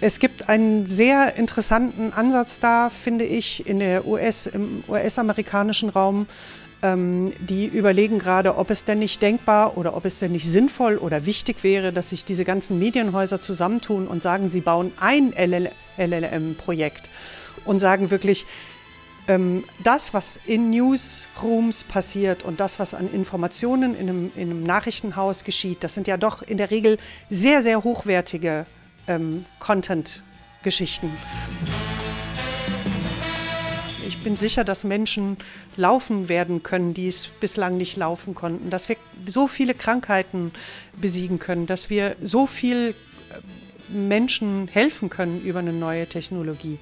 Es gibt einen sehr interessanten Ansatz da, finde ich, in der US, im US-amerikanischen Raum. Ähm, die überlegen gerade, ob es denn nicht denkbar oder ob es denn nicht sinnvoll oder wichtig wäre, dass sich diese ganzen Medienhäuser zusammentun und sagen, sie bauen ein LLM-Projekt und sagen wirklich, ähm, das, was in Newsrooms passiert und das, was an Informationen in einem, in einem, Nachrichtenhaus geschieht, das sind ja doch in der Regel sehr, sehr hochwertige ähm, Content-Geschichten. Ich bin sicher, dass Menschen laufen werden können, die es bislang nicht laufen konnten, dass wir so viele Krankheiten besiegen können, dass wir so viel äh, Menschen helfen können über eine neue Technologie.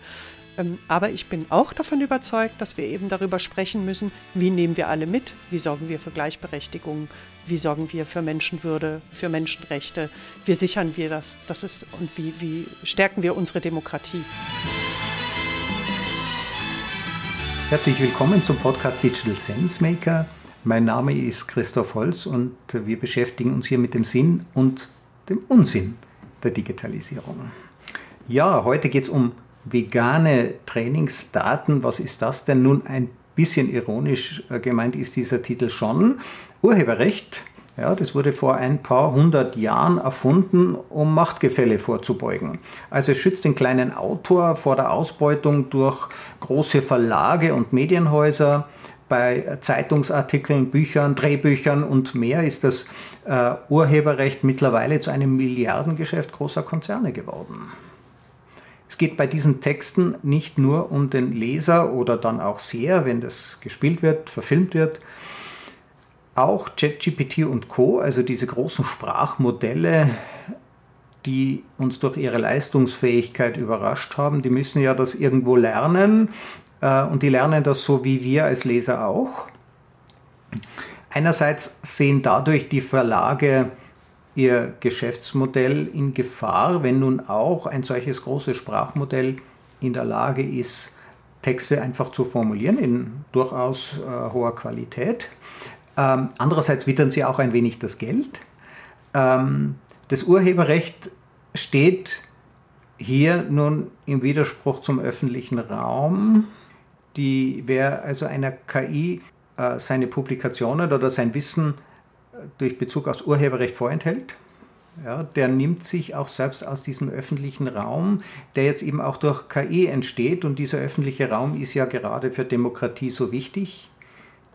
Ähm, aber ich bin auch davon überzeugt, dass wir eben darüber sprechen müssen, wie nehmen wir alle mit, wie sorgen wir für Gleichberechtigung, wie sorgen wir für Menschenwürde, für Menschenrechte, wie sichern wir das, das ist, und wie, wie stärken wir unsere Demokratie. Herzlich willkommen zum Podcast Digital Sense Maker. Mein Name ist Christoph Holz und wir beschäftigen uns hier mit dem Sinn und dem Unsinn der Digitalisierung. Ja, heute geht es um vegane Trainingsdaten. Was ist das denn? Nun ein bisschen ironisch äh, gemeint ist dieser Titel schon. Urheberrecht, ja, das wurde vor ein paar hundert Jahren erfunden, um Machtgefälle vorzubeugen. Also es schützt den kleinen Autor vor der Ausbeutung durch große Verlage und Medienhäuser. Bei Zeitungsartikeln, Büchern, Drehbüchern und mehr ist das äh, Urheberrecht mittlerweile zu einem Milliardengeschäft großer Konzerne geworden. Es geht bei diesen Texten nicht nur um den Leser oder dann auch Seher, wenn das gespielt wird, verfilmt wird. Auch ChatGPT und Co., also diese großen Sprachmodelle, die uns durch ihre Leistungsfähigkeit überrascht haben, die müssen ja das irgendwo lernen äh, und die lernen das so wie wir als Leser auch. Einerseits sehen dadurch die Verlage ihr Geschäftsmodell in Gefahr, wenn nun auch ein solches großes Sprachmodell in der Lage ist, Texte einfach zu formulieren in durchaus äh, hoher Qualität. Ähm, andererseits wittern sie auch ein wenig das Geld. Ähm, das Urheberrecht steht hier nun im Widerspruch zum öffentlichen Raum. Die, wer also einer KI äh, seine Publikationen oder sein Wissen durch Bezug aufs Urheberrecht vorenthält. Ja, der nimmt sich auch selbst aus diesem öffentlichen Raum, der jetzt eben auch durch KI entsteht. Und dieser öffentliche Raum ist ja gerade für Demokratie so wichtig.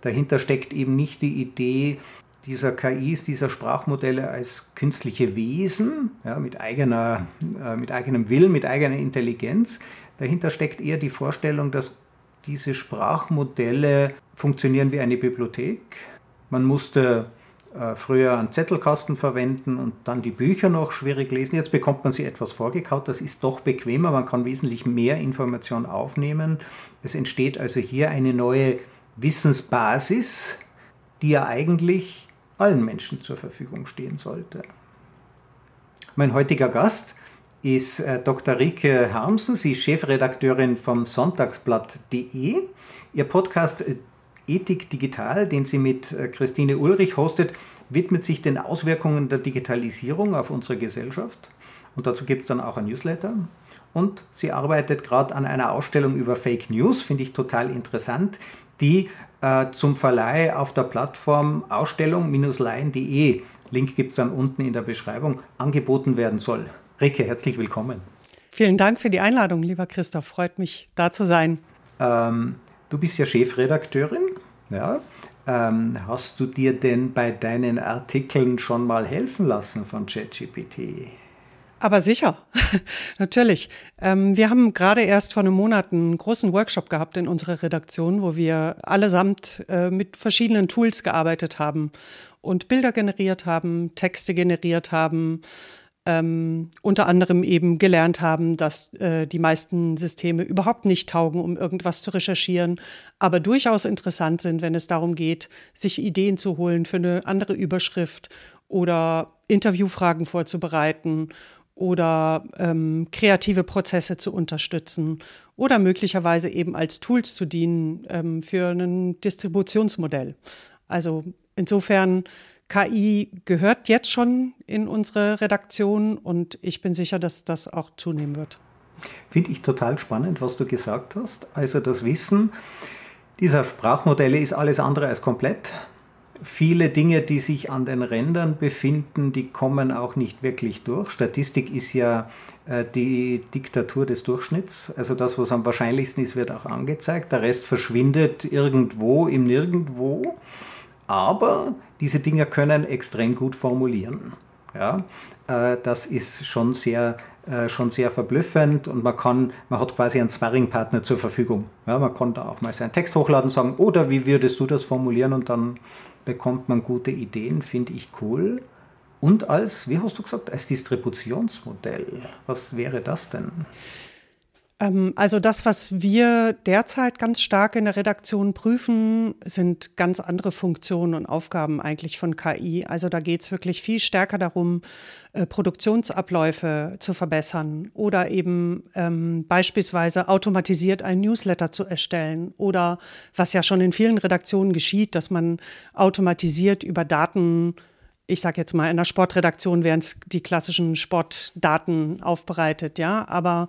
Dahinter steckt eben nicht die Idee dieser KIs, dieser Sprachmodelle als künstliche Wesen ja, mit, eigener, äh, mit eigenem Willen, mit eigener Intelligenz. Dahinter steckt eher die Vorstellung, dass diese Sprachmodelle funktionieren wie eine Bibliothek. Man musste äh, früher einen Zettelkasten verwenden und dann die Bücher noch schwierig lesen. Jetzt bekommt man sie etwas vorgekaut. Das ist doch bequemer. Man kann wesentlich mehr Information aufnehmen. Es entsteht also hier eine neue Wissensbasis, die ja eigentlich allen Menschen zur Verfügung stehen sollte. Mein heutiger Gast ist äh, Dr. Rike Harmsen. Sie ist Chefredakteurin vom Sonntagsblatt.de. Ihr Podcast Ethik Digital, den sie mit äh, Christine Ulrich hostet, widmet sich den Auswirkungen der Digitalisierung auf unsere Gesellschaft. Und dazu gibt es dann auch ein Newsletter. Und sie arbeitet gerade an einer Ausstellung über Fake News, finde ich total interessant, die äh, zum Verleih auf der Plattform ausstellung-leihen.de, Link gibt es dann unten in der Beschreibung, angeboten werden soll. Rike, herzlich willkommen. Vielen Dank für die Einladung, lieber Christoph. Freut mich, da zu sein. Ähm, du bist ja Chefredakteurin ja? Ähm, hast du dir denn bei deinen Artikeln schon mal helfen lassen von ChatGPT? Aber sicher, natürlich. Ähm, wir haben gerade erst vor einem Monat einen großen Workshop gehabt in unserer Redaktion, wo wir allesamt äh, mit verschiedenen Tools gearbeitet haben und Bilder generiert haben, Texte generiert haben, ähm, unter anderem eben gelernt haben, dass äh, die meisten Systeme überhaupt nicht taugen, um irgendwas zu recherchieren, aber durchaus interessant sind, wenn es darum geht, sich Ideen zu holen für eine andere Überschrift oder Interviewfragen vorzubereiten oder ähm, kreative Prozesse zu unterstützen oder möglicherweise eben als Tools zu dienen ähm, für ein Distributionsmodell. Also insofern KI gehört jetzt schon in unsere Redaktion und ich bin sicher, dass das auch zunehmen wird. Finde ich total spannend, was du gesagt hast. Also das Wissen dieser Sprachmodelle ist alles andere als komplett. Viele Dinge, die sich an den Rändern befinden, die kommen auch nicht wirklich durch. Statistik ist ja äh, die Diktatur des Durchschnitts. Also das, was am wahrscheinlichsten ist, wird auch angezeigt. Der Rest verschwindet irgendwo im Nirgendwo. Aber diese Dinge können extrem gut formulieren. Ja, äh, das ist schon sehr, äh, schon sehr verblüffend und man kann, man hat quasi einen Sparringpartner zur Verfügung. Ja, man kann da auch mal seinen Text hochladen und sagen, oder wie würdest du das formulieren und dann bekommt man gute Ideen, finde ich cool. Und als, wie hast du gesagt, als Distributionsmodell, was wäre das denn? Ähm, also das, was wir derzeit ganz stark in der Redaktion prüfen, sind ganz andere Funktionen und Aufgaben eigentlich von KI. Also da geht es wirklich viel stärker darum, äh, Produktionsabläufe zu verbessern oder eben ähm, beispielsweise automatisiert einen Newsletter zu erstellen oder was ja schon in vielen Redaktionen geschieht, dass man automatisiert über Daten ich sage jetzt mal, in der Sportredaktion es die klassischen Sportdaten aufbereitet, ja, aber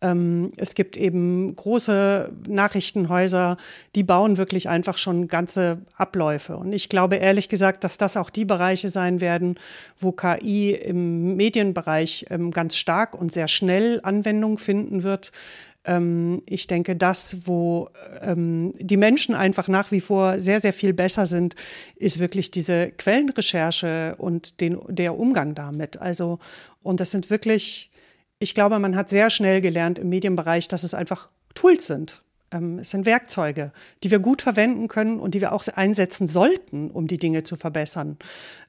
ähm, es gibt eben große Nachrichtenhäuser, die bauen wirklich einfach schon ganze Abläufe. Und ich glaube ehrlich gesagt, dass das auch die Bereiche sein werden, wo KI im Medienbereich ähm, ganz stark und sehr schnell Anwendung finden wird ähm, ich denke, das, wo ähm, die Menschen einfach nach wie vor sehr, sehr viel besser sind, ist wirklich diese Quellenrecherche und den, der Umgang damit. Also, und das sind wirklich ich glaube, man hat sehr schnell gelernt im Medienbereich, dass es einfach Tools sind. Ähm, es sind Werkzeuge, die wir gut verwenden können und die wir auch einsetzen sollten, um die Dinge zu verbessern.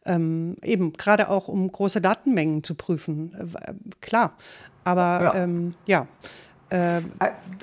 Ähm, eben gerade auch, um große Datenmengen zu prüfen. Äh, klar. Aber ja. Ähm, ja. Äh,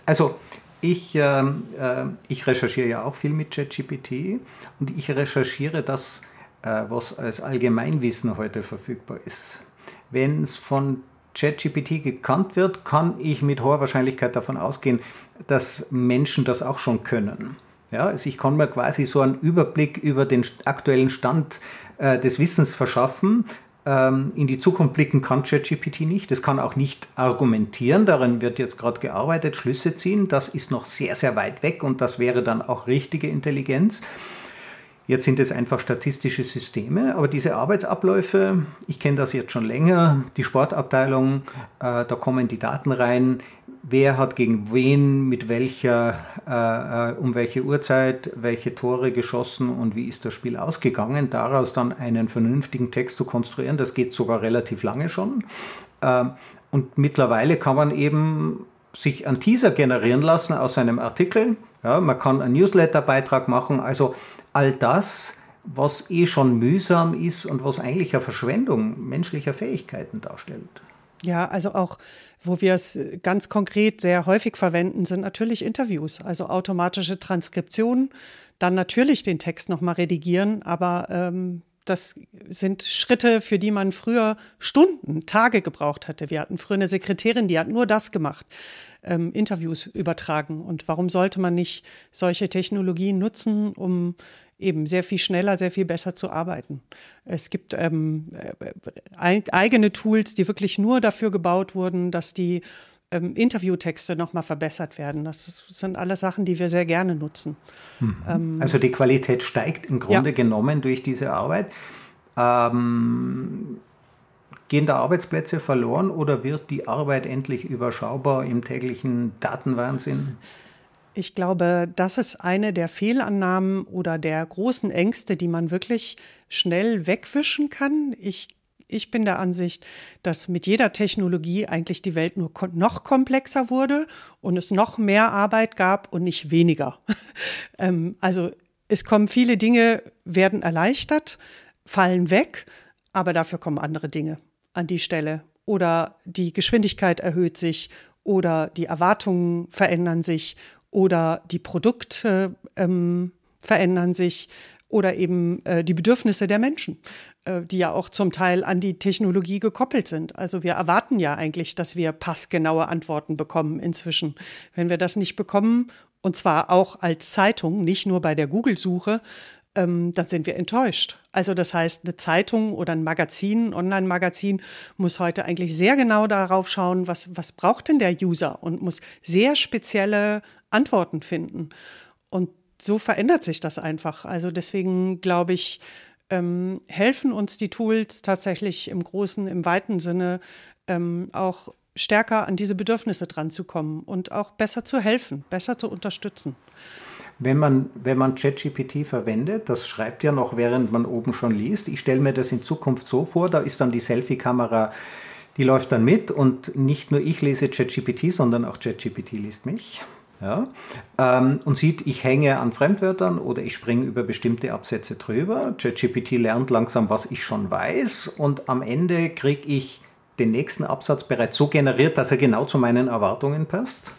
also ich, ähm, äh, ich recherchiere ja auch viel mit ChatGPT und ich recherchiere das, äh, was als Allgemeinwissen heute verfügbar ist. Wenn es von ChatGPT gekannt wird, kann ich mit hoher Wahrscheinlichkeit davon ausgehen, dass Menschen das auch schon können. Ja, also ich kann mir quasi so einen Überblick über den aktuellen Stand äh, des Wissens verschaffen. Ähm, in die Zukunft blicken kann ChatGPT nicht. Das kann auch nicht argumentieren. Daran wird jetzt gerade gearbeitet, Schlüsse ziehen. Das ist noch sehr, sehr weit weg und das wäre dann auch richtige Intelligenz. Jetzt sind es einfach statistische Systeme, aber diese Arbeitsabläufe, ich kenne das jetzt schon länger, die Sportabteilung, äh, da kommen die Daten rein, wer hat gegen wen, mit welcher, äh, äh, um welche Uhrzeit, welche Tore geschossen und wie ist das Spiel ausgegangen, daraus dann einen vernünftigen Text zu konstruieren, das geht sogar relativ lange schon. Äh, und mittlerweile kann man eben sich einen Teaser generieren lassen aus einem Artikel. Ja, man kann einen Newsletter-Beitrag machen, also all das, was eh schon mühsam ist und was eigentlich eine Verschwendung menschlicher Fähigkeiten darstellt. Ja, also auch, wo wir es ganz konkret sehr häufig verwenden, sind natürlich Interviews, also automatische Transkriptionen, dann natürlich den Text nochmal redigieren, aber ähm, das sind Schritte, für die man früher Stunden, Tage gebraucht hatte. Wir hatten früher eine Sekretärin, die hat nur das gemacht, ähm, Interviews übertragen. Und warum sollte man nicht solche Technologien nutzen, um eben sehr viel schneller, sehr viel besser zu arbeiten. Es gibt ähm, äh, eigene Tools, die wirklich nur dafür gebaut wurden, dass die ähm, Interviewtexte nochmal verbessert werden. Das sind alles Sachen, die wir sehr gerne nutzen. Mhm. Ähm, also die Qualität steigt im Grunde ja. genommen durch diese Arbeit. Ähm, gehen da Arbeitsplätze verloren oder wird die Arbeit endlich überschaubar im täglichen Datenwahnsinn? Ich glaube, das ist eine der Fehlannahmen oder der großen Ängste, die man wirklich schnell wegwischen kann. Ich, ich bin der Ansicht, dass mit jeder Technologie eigentlich die Welt nur noch komplexer wurde und es noch mehr Arbeit gab und nicht weniger. ähm, also es kommen viele Dinge, werden erleichtert, fallen weg, aber dafür kommen andere Dinge an die Stelle. Oder die Geschwindigkeit erhöht sich oder die Erwartungen verändern sich oder die Produkte ähm, verändern sich oder eben äh, die Bedürfnisse der Menschen, äh, die ja auch zum Teil an die Technologie gekoppelt sind. Also wir erwarten ja eigentlich, dass wir passgenaue Antworten bekommen inzwischen. Wenn wir das nicht bekommen, und zwar auch als Zeitung, nicht nur bei der Google-Suche, ähm, dann sind wir enttäuscht. Also das heißt, eine Zeitung oder ein Magazin, ein Online-Magazin muss heute eigentlich sehr genau darauf schauen, was, was braucht denn der User und muss sehr spezielle Antworten finden. Und so verändert sich das einfach. Also deswegen glaube ich, ähm, helfen uns die Tools tatsächlich im großen, im weiten Sinne ähm, auch stärker an diese Bedürfnisse dran zu kommen und auch besser zu helfen, besser zu unterstützen. Wenn man, wenn man ChatGPT verwendet, das schreibt ja noch, während man oben schon liest. Ich stelle mir das in Zukunft so vor, da ist dann die Selfie-Kamera, die läuft dann mit und nicht nur ich lese ChatGPT, sondern auch ChatGPT liest mich. Ja, ähm, und sieht, ich hänge an Fremdwörtern oder ich springe über bestimmte Absätze drüber. ChatGPT lernt langsam, was ich schon weiß und am Ende kriege ich den nächsten Absatz bereits so generiert, dass er genau zu meinen Erwartungen passt.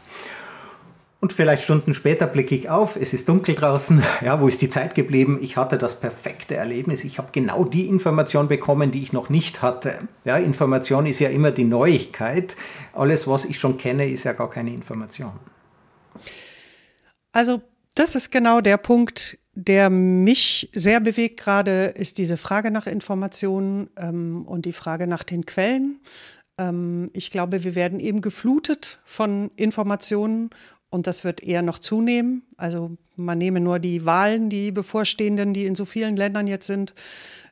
Und vielleicht Stunden später blicke ich auf, es ist dunkel draußen, ja, wo ist die Zeit geblieben? Ich hatte das perfekte Erlebnis, ich habe genau die Information bekommen, die ich noch nicht hatte. Ja, Information ist ja immer die Neuigkeit. Alles, was ich schon kenne, ist ja gar keine Information. Also, das ist genau der Punkt, der mich sehr bewegt gerade, ist diese Frage nach Informationen ähm, und die Frage nach den Quellen. Ähm, ich glaube, wir werden eben geflutet von Informationen und das wird eher noch zunehmen. Also man nehme nur die Wahlen, die bevorstehenden, die in so vielen Ländern jetzt sind.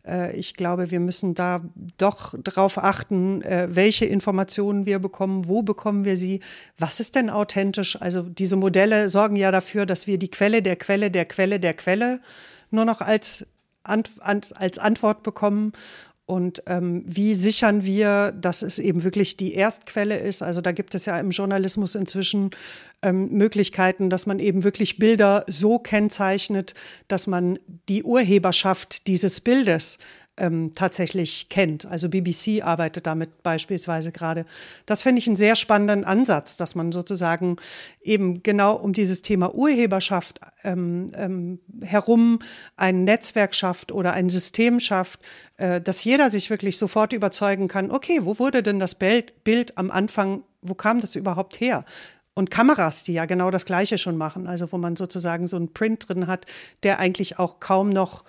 Äh, ich glaube, wir müssen da doch darauf achten, äh, welche Informationen wir bekommen, wo bekommen wir sie, was ist denn authentisch. Also diese Modelle sorgen ja dafür, dass wir die Quelle der Quelle der Quelle der Quelle nur noch als, als Antwort bekommen und ähm, wie sichern wir, dass es eben wirklich die Erstquelle ist? Also da gibt es ja im Journalismus inzwischen ähm, Möglichkeiten, dass man eben wirklich Bilder so kennzeichnet, dass man die Urheberschaft dieses Bildes ähm, tatsächlich kennt. Also BBC arbeitet damit beispielsweise gerade. Das finde ich einen sehr spannenden Ansatz, dass man sozusagen eben genau um dieses Thema Urheberschaft ähm, ähm, herum ein Netzwerk schafft oder ein System schafft, äh, dass jeder sich wirklich sofort überzeugen kann, okay, wo wurde denn das Bild, Bild am Anfang, wo kam das überhaupt her? und Kameras, die ja genau das Gleiche schon machen, also wo man sozusagen so einen Print drin hat, der eigentlich auch kaum noch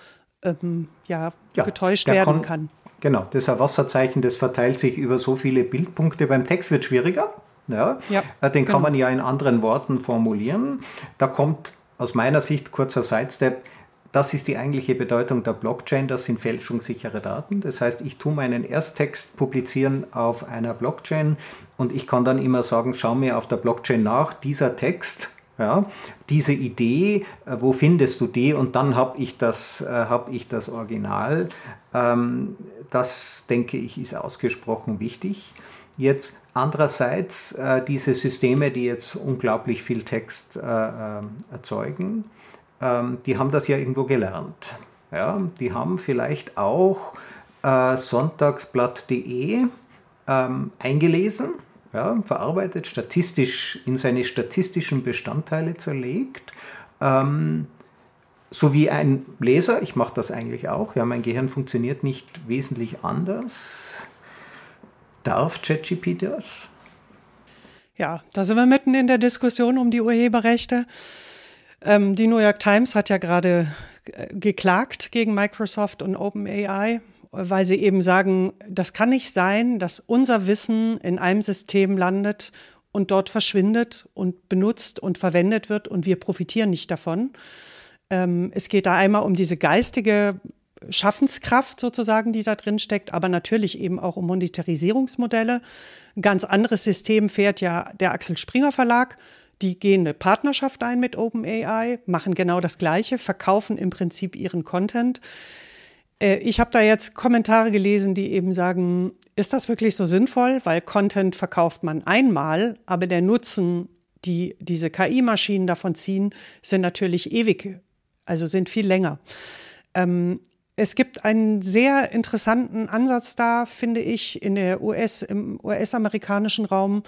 ähm, ja, ja, getäuscht werden kann. Genau, das ist ein Wasserzeichen, das verteilt sich über so viele Bildpunkte. Beim Text wird es schwieriger. Ja, ja äh, den kann genau. man ja in anderen Worten formulieren. Da kommt aus meiner Sicht kurzer Sidestep. Das ist die eigentliche Bedeutung der Blockchain, das sind fälschungssichere Daten. Das heißt, ich tue meinen Ersttext publizieren auf einer Blockchain und ich kann dann immer sagen, schau mir auf der Blockchain nach, dieser Text ja, diese Idee, äh, wo findest du die? Und dann habe ich, das, äh, hab ich das Original. Ähm, das, denke ich, ist ausgesprochen wichtig. Jetzt andererseits äh, diese Systeme, die jetzt unglaublich viel Text äh, äh erzeugen, ähm, die haben das ja irgendwo gelernt. Ja, die haben vielleicht auch äh, sonntagsblatt.de ähm, eingelesen ja, verarbeitet, statistisch in seine statistischen Bestandteile zerlegt. Ähm, so wie ein Leser, ich mache das eigentlich auch, ja, mein Gehirn funktioniert nicht wesentlich anders. Darf ChatGPT das? Ja, da sind wir mitten in der Diskussion um die Urheberrechte. Ähm, die New York Times hat ja gerade äh, geklagt gegen Microsoft und OpenAI weil sie eben sagen, das kann nicht sein, dass unser Wissen in einem System landet und dort verschwindet und benutzt und verwendet wird und wir profitieren nicht davon. Ähm, es geht da einmal um diese geistige Schaffenskraft sozusagen, die da drin steckt, aber natürlich eben auch um Monetarisierungsmodelle. Ein ganz anderes System fährt ja der Axel Springer Verlag. Die gehen eine Partnerschaft ein mit OpenAI, machen genau das Gleiche, verkaufen im Prinzip ihren Content. Äh, ich habe da jetzt Kommentare gelesen, die eben sagen, ist das wirklich so sinnvoll? Weil Content verkauft man einmal, aber der Nutzen, die diese KI-Maschinen davon ziehen, sind natürlich ewig, also sind viel länger. Ähm, es gibt einen sehr interessanten Ansatz da, finde ich, in der US, im US-amerikanischen Raum,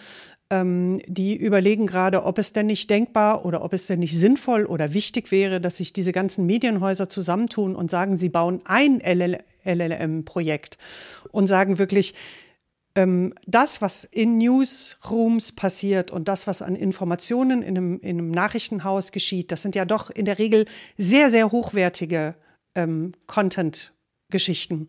ähm, die überlegen gerade, ob es denn nicht denkbar oder ob es denn nicht sinnvoll oder wichtig wäre, dass sich diese ganzen Medienhäuser zusammentun und sagen, sie bauen ein LLM-Projekt und sagen wirklich, ähm, das, was in Newsrooms passiert und das, was an Informationen in einem, in einem Nachrichtenhaus geschieht, das sind ja doch in der Regel sehr, sehr hochwertige ähm, Content-Geschichten.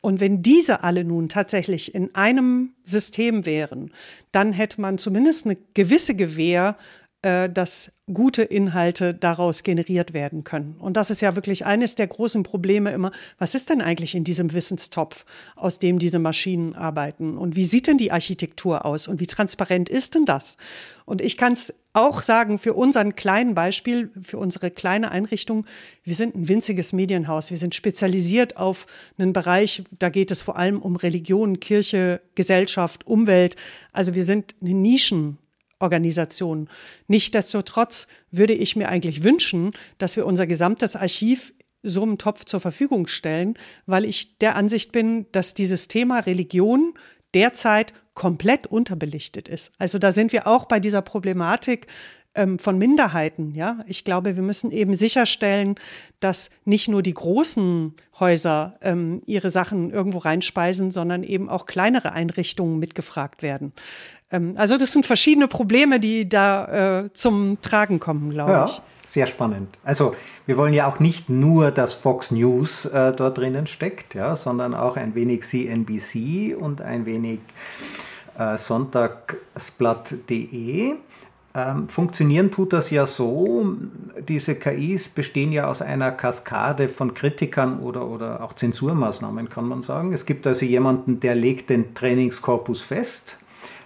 Und wenn diese alle nun tatsächlich in einem System wären, dann hätte man zumindest eine gewisse Gewähr, äh, dass gute Inhalte daraus generiert werden können. Und das ist ja wirklich eines der großen Probleme immer. Was ist denn eigentlich in diesem Wissenstopf, aus dem diese Maschinen arbeiten? Und wie sieht denn die Architektur aus? Und wie transparent ist denn das? Und ich kann es auch sagen, für unseren kleinen Beispiel, für unsere kleine Einrichtung, wir sind ein winziges Medienhaus. Wir sind spezialisiert auf einen Bereich, da geht es vor allem um Religion, Kirche, Gesellschaft, Umwelt. Also wir sind eine Nischen. Organisationen. Nichtsdestotrotz würde ich mir eigentlich wünschen, dass wir unser gesamtes Archiv so einem Topf zur Verfügung stellen, weil ich der Ansicht bin, dass dieses Thema Religion derzeit komplett unterbelichtet ist. Also da sind wir auch bei dieser Problematik ähm, von Minderheiten. Ja, ich glaube, wir müssen eben sicherstellen, dass nicht nur die großen Häuser ähm, ihre Sachen irgendwo reinspeisen, sondern eben auch kleinere Einrichtungen mitgefragt werden. Ähm, also das sind verschiedene Probleme, die da äh, zum Tragen kommen, glaube ja, ich. Sehr spannend. Also wir wollen ja auch nicht nur, dass Fox News äh, dort drinnen steckt, ja, sondern auch ein wenig CNBC und ein wenig äh, Sonntagsblatt.de. Ähm, funktionieren tut das ja so, diese KIs bestehen ja aus einer Kaskade von Kritikern oder, oder auch Zensurmaßnahmen, kann man sagen. Es gibt also jemanden, der legt den Trainingskorpus fest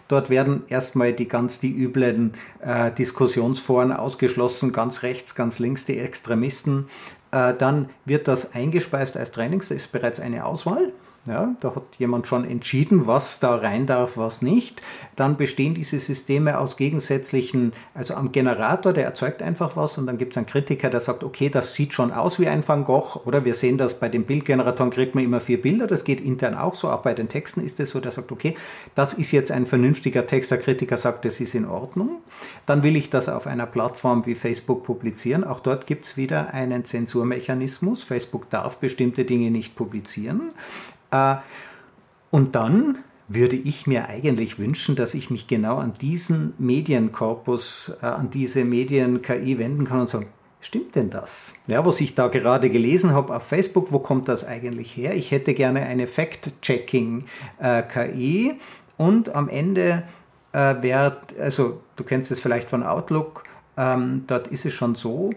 Dort werden erstmal die ganz die üblen äh, Diskussionsforen ausgeschlossen, ganz rechts, ganz links die Extremisten. Äh, dann wird das eingespeist als Trainings, da ist bereits eine Auswahl. Ja, da hat jemand schon entschieden, was da rein darf, was nicht. Dann bestehen diese Systeme aus gegensätzlichen, also am Generator, der erzeugt einfach was und dann gibt es einen Kritiker, der sagt, okay, das sieht schon aus wie ein Van Gogh. Oder wir sehen das bei den Bildgeneratoren, kriegt man immer vier Bilder, das geht intern auch so, auch bei den Texten ist es so, der sagt, okay, das ist jetzt ein vernünftiger Text, der Kritiker sagt, das ist in Ordnung. Dann will ich das auf einer Plattform wie Facebook publizieren. Auch dort gibt es wieder einen Zensurmechanismus. Facebook darf bestimmte Dinge nicht publizieren. Äh, und dann würde ich mir eigentlich wünschen, dass ich mich genau an diesen Medienkorpus, äh, an diese Medien-KI wenden kann und sagen, stimmt denn das? Ja, was ich da gerade gelesen habe auf Facebook, wo kommt das eigentlich her? Ich hätte gerne eine Fact-Checking-KI und am Ende äh, wäre, also du kennst es vielleicht von Outlook, ähm, dort ist es schon so,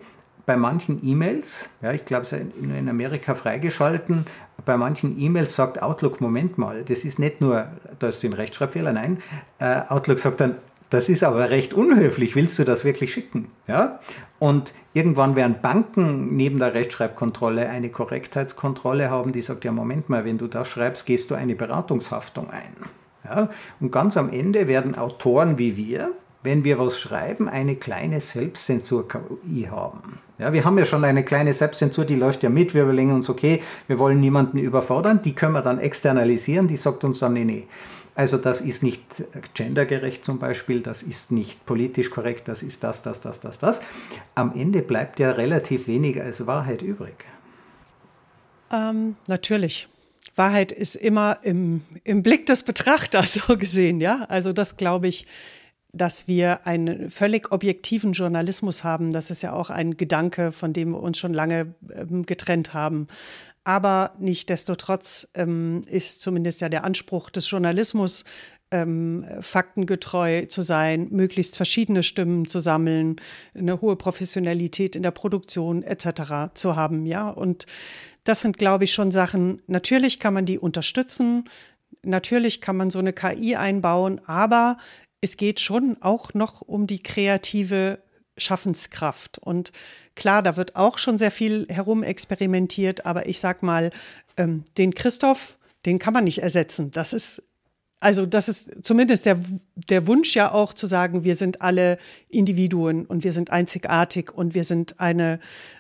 bei manchen E-Mails, ja, ich glaube, es ist in Amerika freigeschalten, bei manchen E-Mails sagt Outlook, Moment mal, das ist nicht nur, da ist ein Rechtschreibfehler, nein, äh, Outlook sagt dann, das ist aber recht unhöflich, willst du das wirklich schicken? Ja? Und irgendwann werden Banken neben der Rechtschreibkontrolle eine Korrektheitskontrolle haben, die sagt, ja Moment mal, wenn du das schreibst, gehst du eine Beratungshaftung ein. Ja? Und ganz am Ende werden Autoren wie wir, wenn wir was schreiben, eine kleine Selbstzensur-KI haben. Ja, wir haben ja schon eine kleine Selbstzensur, die läuft ja mit. Wir überlegen uns, okay, wir wollen niemanden überfordern. Die können wir dann externalisieren. Die sagt uns dann, nee, nee. Also das ist nicht gendergerecht zum Beispiel, das ist nicht politisch korrekt, das ist das, das, das, das, das. Am Ende bleibt ja relativ wenig als Wahrheit übrig. Ähm, natürlich. Wahrheit ist immer im, im Blick des Betrachters so gesehen, ja. Also das glaube ich dass wir einen völlig objektiven Journalismus haben. Das ist ja auch ein Gedanke, von dem wir uns schon lange ähm, getrennt haben. Aber nichtdestotrotz ähm, ist zumindest ja der Anspruch des Journalismus, ähm, faktengetreu zu sein, möglichst verschiedene Stimmen zu sammeln, eine hohe Professionalität in der Produktion etc. zu haben. Ja, und das sind, glaube ich, schon Sachen. Natürlich kann man die unterstützen. Natürlich kann man so eine KI einbauen, aber es geht schon auch noch um die kreative Schaffenskraft. Und klar, da wird auch schon sehr viel herumexperimentiert, aber ich sag mal, ähm, den Christoph, den kann man nicht ersetzen. Das ist, also das ist zumindest der, der Wunsch ja auch zu sagen, wir sind alle Individuen und wir sind einzigartig und wir sind eine,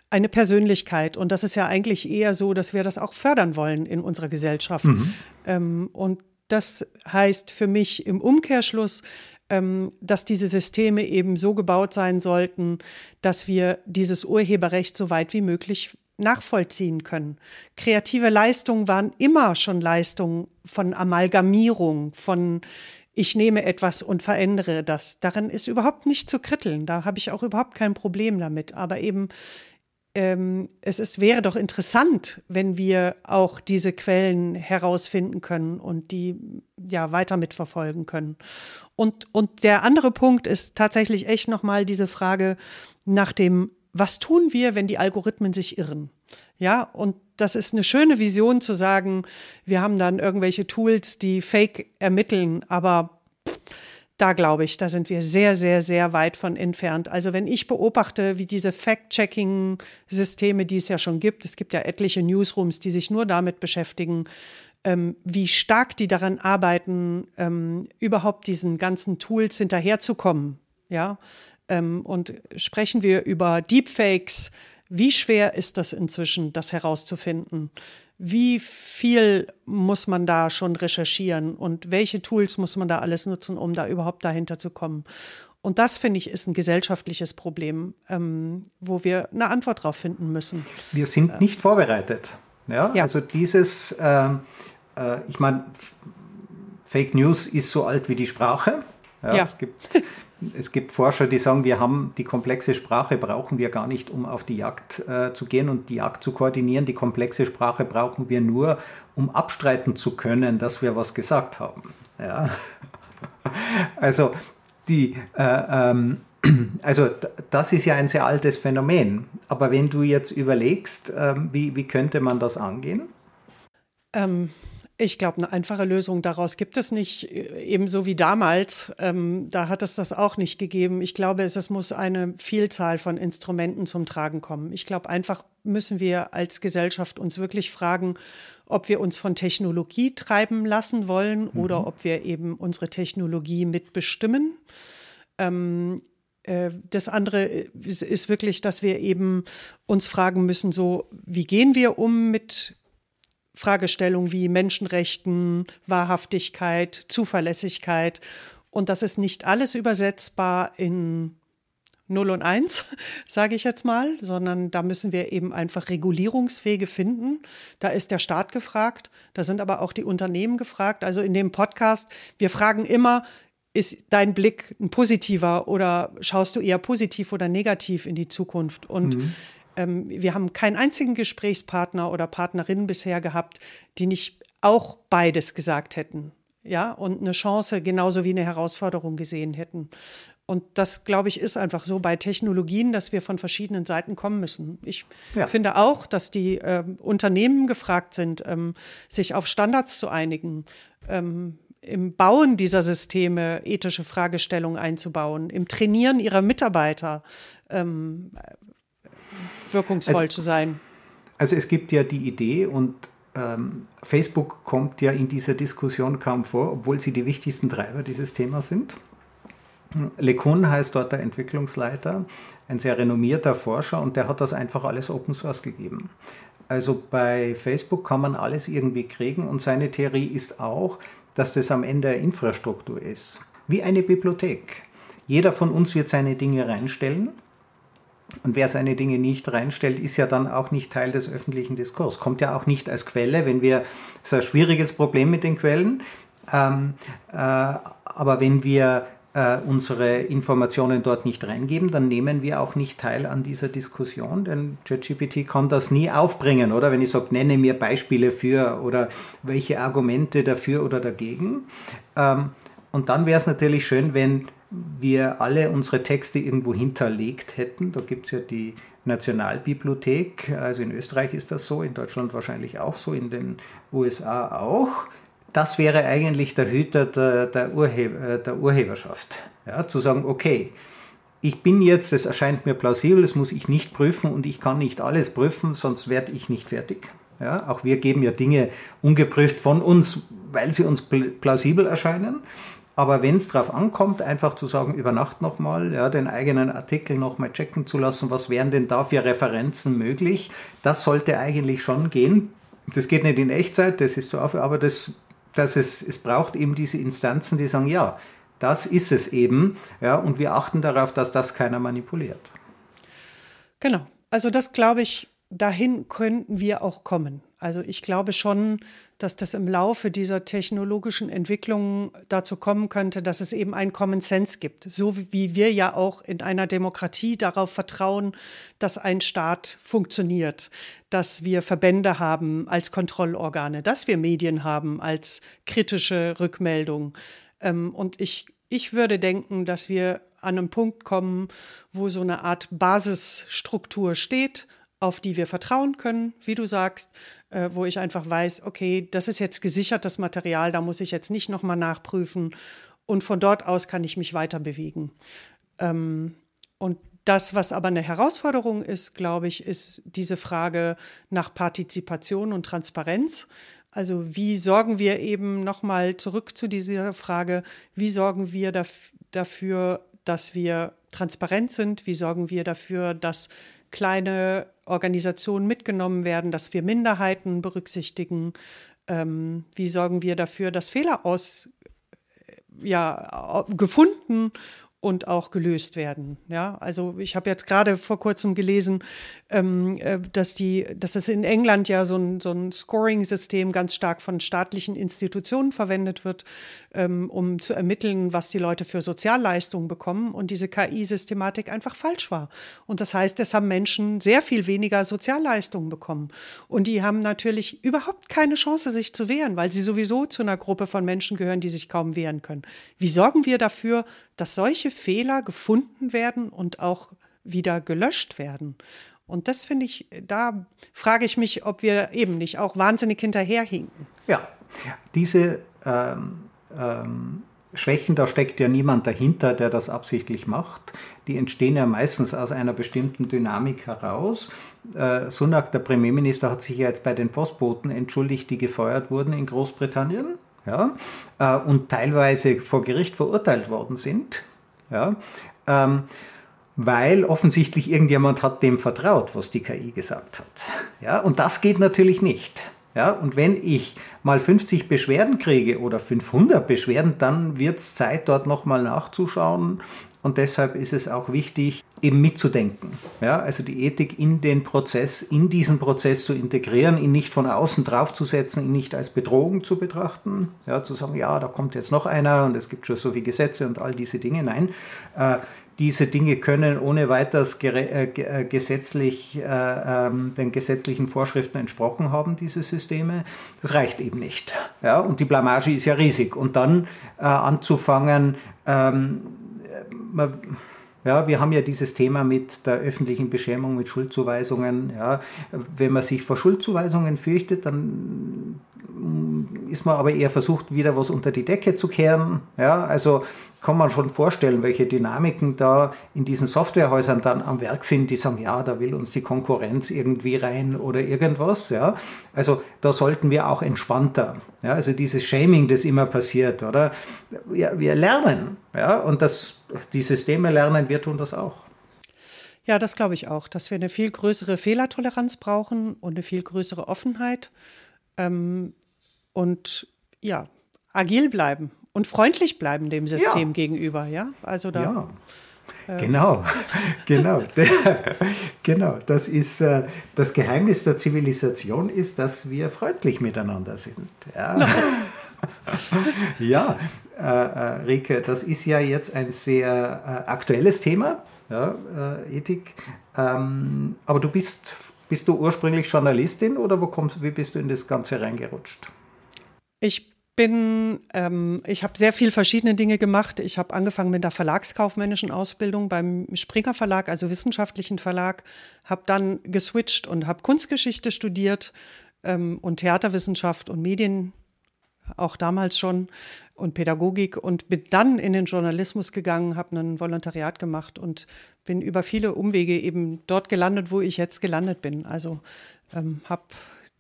eine Persönlichkeit. Und das ist ja eigentlich eher so, dass wir das auch fördern wollen in unserer Gesellschaft. Mhm. Ähm, und das heißt für mich im Umkehrschluss, ähm, dass diese Systeme eben so gebaut sein sollten, dass wir dieses Urheberrecht so weit wie möglich nachvollziehen können. Kreative Leistungen waren immer schon Leistungen von Amalgamierung, von ich nehme etwas und verändere das. Daran ist überhaupt nicht zu kritteln. Da habe ich auch überhaupt kein Problem damit. Aber eben ähm, es ist, wäre doch interessant, wenn wir auch diese Quellen herausfinden können und die ja weiter mitverfolgen können. Und, und der andere Punkt ist tatsächlich echt nochmal diese Frage nach dem, was tun wir, wenn die Algorithmen sich irren? Ja, und das ist eine schöne Vision zu sagen, wir haben dann irgendwelche Tools, die Fake ermitteln, aber da glaube ich, da sind wir sehr, sehr, sehr weit von entfernt. Also wenn ich beobachte, wie diese Fact-Checking-Systeme, die es ja schon gibt, es gibt ja etliche Newsrooms, die sich nur damit beschäftigen, ähm, wie stark die daran arbeiten, ähm, überhaupt diesen ganzen Tools hinterherzukommen. Ja, ähm, und sprechen wir über Deepfakes, wie schwer ist das inzwischen, das herauszufinden? Wie viel muss man da schon recherchieren und welche Tools muss man da alles nutzen, um da überhaupt dahinter zu kommen? Und das, finde ich, ist ein gesellschaftliches Problem, ähm, wo wir eine Antwort drauf finden müssen. Wir sind nicht vorbereitet. Ja? ja. Also dieses, äh, äh, ich meine, Fake News ist so alt wie die Sprache. Ja, ja. Es gibt es gibt Forscher, die sagen, wir haben die komplexe Sprache brauchen wir gar nicht, um auf die Jagd äh, zu gehen und die Jagd zu koordinieren. Die komplexe Sprache brauchen wir nur, um abstreiten zu können, dass wir was gesagt haben. Ja. Also die, äh, ähm, also das ist ja ein sehr altes Phänomen. Aber wenn du jetzt überlegst, äh, wie, wie könnte man das angehen? Ähm, ich glaube, eine einfache Lösung daraus gibt es nicht, äh, ebenso wie damals. Ähm, da hat es das auch nicht gegeben. Ich glaube, es, es muss eine Vielzahl von Instrumenten zum Tragen kommen. Ich glaube, einfach müssen wir als Gesellschaft uns wirklich fragen, ob wir uns von Technologie treiben lassen wollen mhm. oder ob wir eben unsere Technologie mitbestimmen. Ähm, äh, das andere ist, ist wirklich, dass wir eben uns fragen müssen, so, wie gehen wir um mit Fragestellungen wie Menschenrechten, Wahrhaftigkeit, Zuverlässigkeit. Und das ist nicht alles übersetzbar in 0 und 1, sage ich jetzt mal, sondern da müssen wir eben einfach Regulierungswege finden. Da ist der Staat gefragt, da sind aber auch die Unternehmen gefragt. Also in dem Podcast, wir fragen immer, ist dein Blick ein positiver oder schaust du eher positiv oder negativ in die Zukunft? Und mhm ähm, wir haben keinen einzigen Gesprächspartner oder Partnerin bisher gehabt, die nicht auch beides gesagt hätten. Ja, und eine Chance genauso wie eine Herausforderung gesehen hätten. Und das, glaube ich, ist einfach so bei Technologien, dass wir von verschiedenen Seiten kommen müssen. Ich ja. finde auch, dass die äh, Unternehmen gefragt sind, ähm, sich auf Standards zu einigen, ähm, im Bauen dieser Systeme ethische Fragestellungen einzubauen, im Trainieren ihrer Mitarbeiter. Ähm, wirkungsvoll also, zu sein. Also es gibt ja die Idee und ähm, Facebook kommt ja in dieser Diskussion kaum vor, obwohl sie die wichtigsten Treiber dieses Themas sind. LeCun heißt dort der Entwicklungsleiter, ein sehr renommierter Forscher und der hat das einfach alles Open Source gegeben. Also bei Facebook kann man alles irgendwie kriegen und seine Theorie ist auch, dass das am Ende eine Infrastruktur ist, wie eine Bibliothek. Jeder von uns wird seine Dinge reinstellen und wer seine Dinge nicht reinstellt, ist ja dann auch nicht Teil des öffentlichen Diskurs. Kommt ja auch nicht als Quelle, wenn wir, das ist ein schwieriges Problem mit den Quellen, ähm, äh, aber wenn wir äh, unsere Informationen dort nicht reingeben, dann nehmen wir auch nicht teil an dieser Diskussion, denn ChatGPT kann das nie aufbringen, oder? Wenn ich sage, nenne mir Beispiele für oder welche Argumente dafür oder dagegen. Ähm, und dann wäre es natürlich schön, wenn wir alle unsere Texte irgendwo hinterlegt hätten. Da gibt es ja die Nationalbibliothek, also in Österreich ist das so, in Deutschland wahrscheinlich auch so, in den USA auch. Das wäre eigentlich der Hüter der, der, Urheber, äh, der Urheberschaft. Ja, zu sagen, okay, ich bin jetzt, es erscheint mir plausibel, das muss ich nicht prüfen und ich kann nicht alles prüfen, sonst werde ich nicht fertig. Ja, auch wir geben ja Dinge ungeprüft von uns, weil sie uns plausibel erscheinen. Aber wenn es darauf ankommt, einfach zu sagen, über Nacht nochmal, ja, den eigenen Artikel nochmal checken zu lassen, was wären denn da für Referenzen möglich, das sollte eigentlich schon gehen. Das geht nicht in Echtzeit, das ist so auf, aber das, das ist, es braucht eben diese Instanzen, die sagen, ja, das ist es eben, ja, und wir achten darauf, dass das keiner manipuliert. Genau. Also das glaube ich, dahin könnten wir auch kommen. Also ich glaube schon, dass das im Laufe dieser technologischen Entwicklung dazu kommen könnte, dass es eben einen Common Sense gibt. So wie wir ja auch in einer Demokratie darauf vertrauen, dass ein Staat funktioniert, dass wir Verbände haben als Kontrollorgane, dass wir Medien haben als kritische Rückmeldung. Ähm, und ich, ich würde denken, dass wir an einem Punkt kommen, wo so eine Art Basisstruktur steht, auf die wir vertrauen können, wie du sagst, äh, wo ich einfach weiß, okay, das ist jetzt gesichertes Material, da muss ich jetzt nicht nochmal nachprüfen und von dort aus kann ich mich weiter bewegen. Ähm, und das, was aber eine Herausforderung ist, glaube ich, ist diese Frage nach Partizipation und Transparenz. Also wie sorgen wir eben nochmal zurück zu dieser Frage, wie sorgen wir daf dafür, dass wir transparent sind? Wie sorgen wir dafür, dass kleine Organisationen mitgenommen werden, dass wir Minderheiten berücksichtigen? Ähm, wie sorgen wir dafür, dass Fehler aus, ja, gefunden und auch gelöst werden. Ja, also ich habe jetzt gerade vor kurzem gelesen, ähm, äh, dass die, dass es in England ja so ein, so ein Scoring-System ganz stark von staatlichen Institutionen verwendet wird, ähm, um zu ermitteln, was die Leute für Sozialleistungen bekommen und diese KI-Systematik einfach falsch war. Und das heißt, es haben Menschen sehr viel weniger Sozialleistungen bekommen. Und die haben natürlich überhaupt keine Chance, sich zu wehren, weil sie sowieso zu einer Gruppe von Menschen gehören, die sich kaum wehren können. Wie sorgen wir dafür, dass solche Fehler gefunden werden und auch wieder gelöscht werden? Und das finde ich, da frage ich mich, ob wir eben nicht auch wahnsinnig hinterherhinken. Ja, diese ähm, ähm, Schwächen, da steckt ja niemand dahinter, der das absichtlich macht. Die entstehen ja meistens aus einer bestimmten Dynamik heraus. Äh, Sunak, der Premierminister, hat sich ja jetzt bei den Postboten entschuldigt, die gefeuert wurden in Großbritannien ja, äh, und teilweise vor Gericht verurteilt worden sind. Ja. Ähm, weil offensichtlich irgendjemand hat dem vertraut, was die KI gesagt hat. Ja, und das geht natürlich nicht. Ja, und wenn ich mal 50 Beschwerden kriege oder 500 Beschwerden, dann wird es Zeit, dort nochmal nachzuschauen. Und deshalb ist es auch wichtig, eben mitzudenken. Ja, also die Ethik in den Prozess, in diesen Prozess zu integrieren, ihn nicht von außen draufzusetzen, ihn nicht als Bedrohung zu betrachten. Ja, zu sagen, ja, da kommt jetzt noch einer und es gibt schon so viele Gesetze und all diese Dinge. Nein, äh, diese Dinge können ohne weiteres äh, äh, gesetzlich, äh, ähm, den gesetzlichen Vorschriften entsprochen haben, diese Systeme. Das reicht eben nicht. Ja? Und die Blamage ist ja riesig. Und dann äh, anzufangen, ähm, man, ja, wir haben ja dieses Thema mit der öffentlichen Beschämung, mit Schuldzuweisungen. Ja. Wenn man sich vor Schuldzuweisungen fürchtet, dann ist man aber eher versucht, wieder was unter die Decke zu kehren. Ja, also kann man schon vorstellen, welche Dynamiken da in diesen Softwarehäusern dann am Werk sind, die sagen, ja, da will uns die Konkurrenz irgendwie rein oder irgendwas. Ja, also da sollten wir auch entspannter. Ja, also dieses Shaming, das immer passiert, oder? Ja, wir lernen. Ja, und das, die Systeme lernen, wir tun das auch. Ja, das glaube ich auch, dass wir eine viel größere Fehlertoleranz brauchen und eine viel größere Offenheit. Ähm, und ja, agil bleiben und freundlich bleiben dem System ja. gegenüber, ja? Also da. Ja. Äh, genau, genau, genau. Das ist äh, das Geheimnis der Zivilisation ist, dass wir freundlich miteinander sind. Ja, ja äh, äh, Rike, das ist ja jetzt ein sehr äh, aktuelles Thema, ja, äh, Ethik. Ähm, aber du bist, bist du ursprünglich Journalistin oder wo kommst, wie bist du in das Ganze reingerutscht? Ich bin, ähm, ich habe sehr viel verschiedene Dinge gemacht. Ich habe angefangen mit der verlagskaufmännischen Ausbildung beim Springer Verlag, also wissenschaftlichen Verlag, habe dann geswitcht und habe Kunstgeschichte studiert ähm, und Theaterwissenschaft und Medien, auch damals schon, und Pädagogik und bin dann in den Journalismus gegangen, habe ein Volontariat gemacht und bin über viele Umwege eben dort gelandet, wo ich jetzt gelandet bin. Also ähm, habe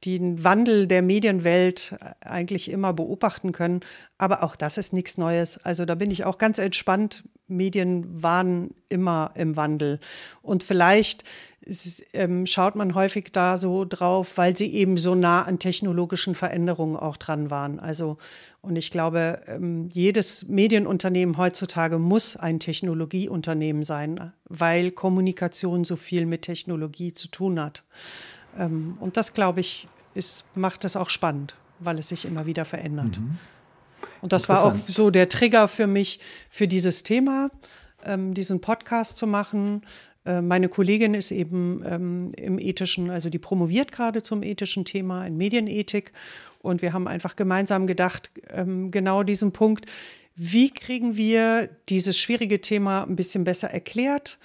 den Wandel der Medienwelt eigentlich immer beobachten können. Aber auch das ist nichts Neues. Also da bin ich auch ganz entspannt. Medien waren immer im Wandel. Und vielleicht ähm, schaut man häufig da so drauf, weil sie eben so nah an technologischen Veränderungen auch dran waren. Also, und ich glaube, ähm, jedes Medienunternehmen heutzutage muss ein Technologieunternehmen sein, weil Kommunikation so viel mit Technologie zu tun hat. Ähm, und das, glaube ich, ist, macht es auch spannend, weil es sich immer wieder verändert. Mhm. Und das war auch so der Trigger für mich, für dieses Thema, ähm, diesen Podcast zu machen. Äh, meine Kollegin ist eben ähm, im ethischen, also die promoviert gerade zum ethischen Thema in Medienethik. Und wir haben einfach gemeinsam gedacht, ähm, genau diesen Punkt, wie kriegen wir dieses schwierige Thema ein bisschen besser erklärt?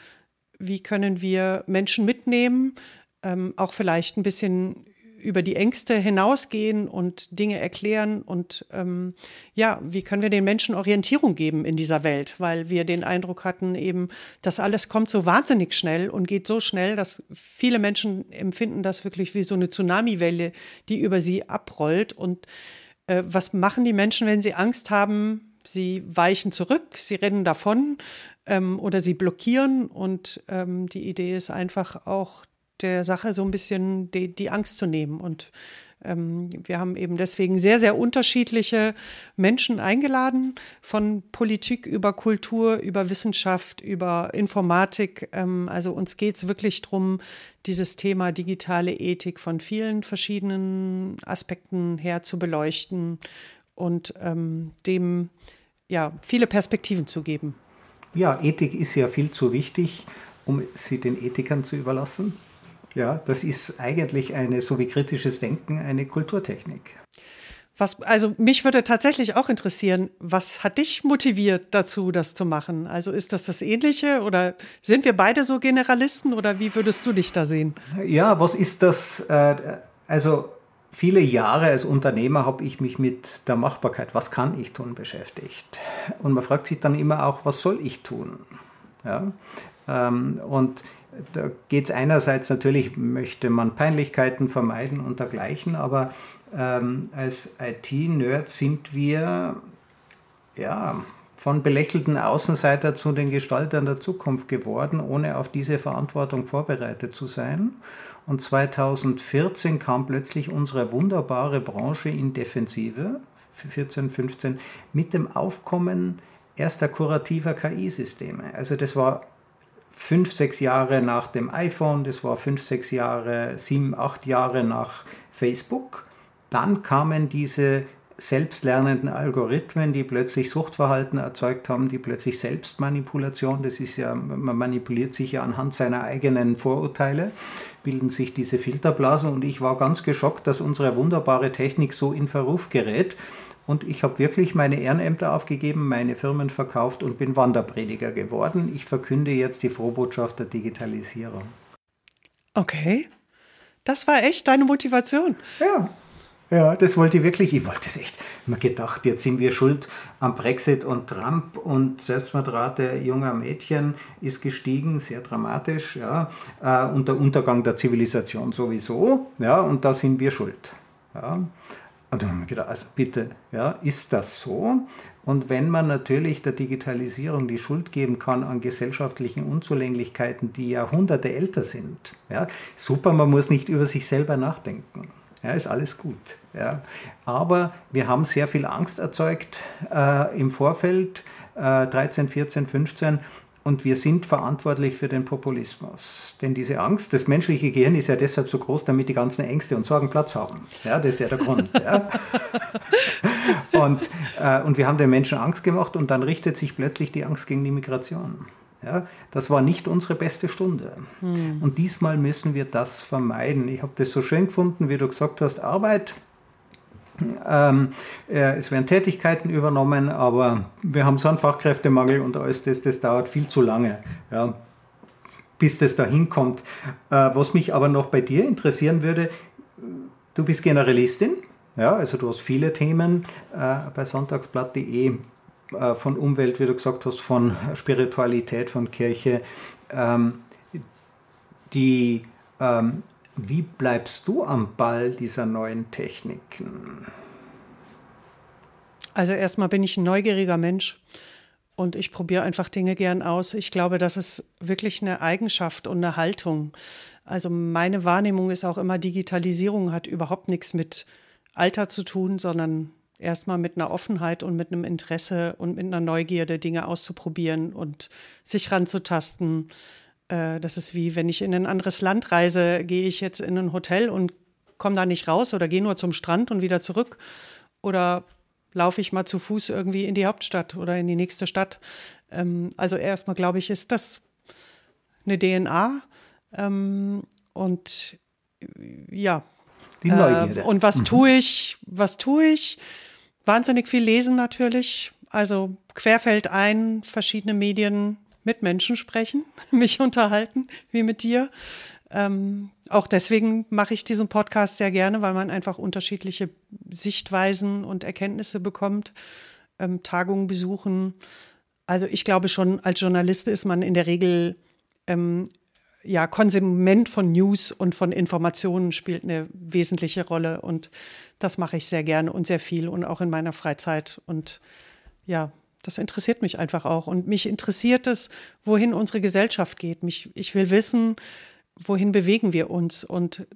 Wie können wir Menschen mitnehmen, ähm, auch vielleicht ein bisschen über die Ängste hinausgehen und Dinge erklären und ähm, ja, wie können wir den Menschen Orientierung geben in dieser Welt, weil wir den Eindruck hatten eben, das alles kommt so wahnsinnig schnell und geht so schnell, dass viele Menschen empfinden das wirklich wie so eine Tsunamiwelle, die über sie abrollt. Und äh, was machen die Menschen, wenn sie Angst haben? Sie weichen zurück, sie rennen davon ähm, oder sie blockieren. Und ähm, die Idee ist einfach auch der Sache so ein bisschen die, die Angst zu nehmen. Und ähm, wir haben eben deswegen sehr, sehr unterschiedliche Menschen eingeladen, von Politik über Kultur, über Wissenschaft, über Informatik. Ähm, also uns geht es wirklich darum, dieses Thema digitale Ethik von vielen verschiedenen Aspekten her zu beleuchten und ähm, dem ja, viele Perspektiven zu geben. Ja, Ethik ist ja viel zu wichtig, um sie den Ethikern zu überlassen. Ja, das ist eigentlich eine, so wie kritisches Denken, eine Kulturtechnik. Was, also mich würde tatsächlich auch interessieren, was hat dich motiviert dazu, das zu machen? Also ist das das Ähnliche oder sind wir beide so Generalisten oder wie würdest du dich da sehen? Ja, was ist das? Äh, also viele Jahre als Unternehmer habe ich mich mit der Machbarkeit, was kann ich tun, beschäftigt. Und man fragt sich dann immer auch, was soll ich tun? Ja? Ähm, und da geht es einerseits natürlich, möchte man Peinlichkeiten vermeiden und dergleichen, aber ähm, als IT-Nerd sind wir ja, von belächelten Außenseiter zu den Gestaltern der Zukunft geworden, ohne auf diese Verantwortung vorbereitet zu sein. Und 2014 kam plötzlich unsere wunderbare Branche in Defensive, 14, 15, mit dem Aufkommen erster kurativer KI-Systeme. Also das war fünf, sechs Jahre nach dem iPhone, das war fünf, sechs Jahre, sieben, acht Jahre nach Facebook. Dann kamen diese selbstlernenden Algorithmen, die plötzlich Suchtverhalten erzeugt haben, die plötzlich Selbstmanipulation, das ist ja, man manipuliert sich ja anhand seiner eigenen Vorurteile, bilden sich diese Filterblasen und ich war ganz geschockt, dass unsere wunderbare Technik so in Verruf gerät und ich habe wirklich meine Ehrenämter aufgegeben, meine Firmen verkauft und bin Wanderprediger geworden. Ich verkünde jetzt die Frohbotschaft der Digitalisierung. Okay. Das war echt deine Motivation. Ja. Ja, das wollte ich wirklich. Ich wollte es echt. Ich habe gedacht, jetzt sind wir schuld am Brexit und Trump und Selbstmordrate junger Mädchen ist gestiegen, sehr dramatisch. Ja, äh, und der Untergang der Zivilisation sowieso. Ja, und da sind wir schuld. Ja. Und dann haben wir gedacht, also bitte, ja, ist das so? Und wenn man natürlich der Digitalisierung die Schuld geben kann an gesellschaftlichen Unzulänglichkeiten, die Jahrhunderte älter sind, ja, super, man muss nicht über sich selber nachdenken. Ja, ist alles gut. Ja. Aber wir haben sehr viel Angst erzeugt äh, im Vorfeld, äh, 13, 14, 15, und wir sind verantwortlich für den Populismus. Denn diese Angst, das menschliche Gehirn ist ja deshalb so groß, damit die ganzen Ängste und Sorgen Platz haben. Ja, das ist ja der Grund. Ja. Und, äh, und wir haben den Menschen Angst gemacht und dann richtet sich plötzlich die Angst gegen die Migration. Ja, das war nicht unsere beste Stunde. Hm. Und diesmal müssen wir das vermeiden. Ich habe das so schön gefunden, wie du gesagt hast, Arbeit ähm, äh, es werden Tätigkeiten übernommen, aber wir haben so einen Fachkräftemangel und alles das, das dauert viel zu lange, ja, bis das dahin kommt. Äh, was mich aber noch bei dir interessieren würde, du bist Generalistin, ja, also du hast viele Themen äh, bei sonntagsblatt.de äh, von Umwelt, wie du gesagt hast, von Spiritualität, von Kirche. Ähm, die ähm, wie bleibst du am Ball dieser neuen Techniken? Also erstmal bin ich ein neugieriger Mensch und ich probiere einfach Dinge gern aus. Ich glaube, das ist wirklich eine Eigenschaft und eine Haltung. Also meine Wahrnehmung ist auch immer, Digitalisierung hat überhaupt nichts mit Alter zu tun, sondern erstmal mit einer Offenheit und mit einem Interesse und mit einer Neugierde, Dinge auszuprobieren und sich ranzutasten. Äh, das ist wie, wenn ich in ein anderes Land reise, gehe ich jetzt in ein Hotel und komme da nicht raus oder gehe nur zum Strand und wieder zurück oder laufe ich mal zu Fuß irgendwie in die Hauptstadt oder in die nächste Stadt. Ähm, also erstmal glaube ich, ist das eine DNA ähm, und ja. Die Neugierde. Äh, und was mhm. tue ich? Was tue ich? Wahnsinnig viel lesen natürlich. Also querfeld ein, verschiedene Medien mit Menschen sprechen, mich unterhalten, wie mit dir. Ähm, auch deswegen mache ich diesen Podcast sehr gerne, weil man einfach unterschiedliche Sichtweisen und Erkenntnisse bekommt, ähm, Tagungen besuchen. Also ich glaube schon, als Journalist ist man in der Regel ähm, ja Konsument von News und von Informationen spielt eine wesentliche Rolle und das mache ich sehr gerne und sehr viel und auch in meiner Freizeit und ja, das interessiert mich einfach auch und mich interessiert es, wohin unsere Gesellschaft geht. Mich, ich will wissen, wohin bewegen wir uns? Und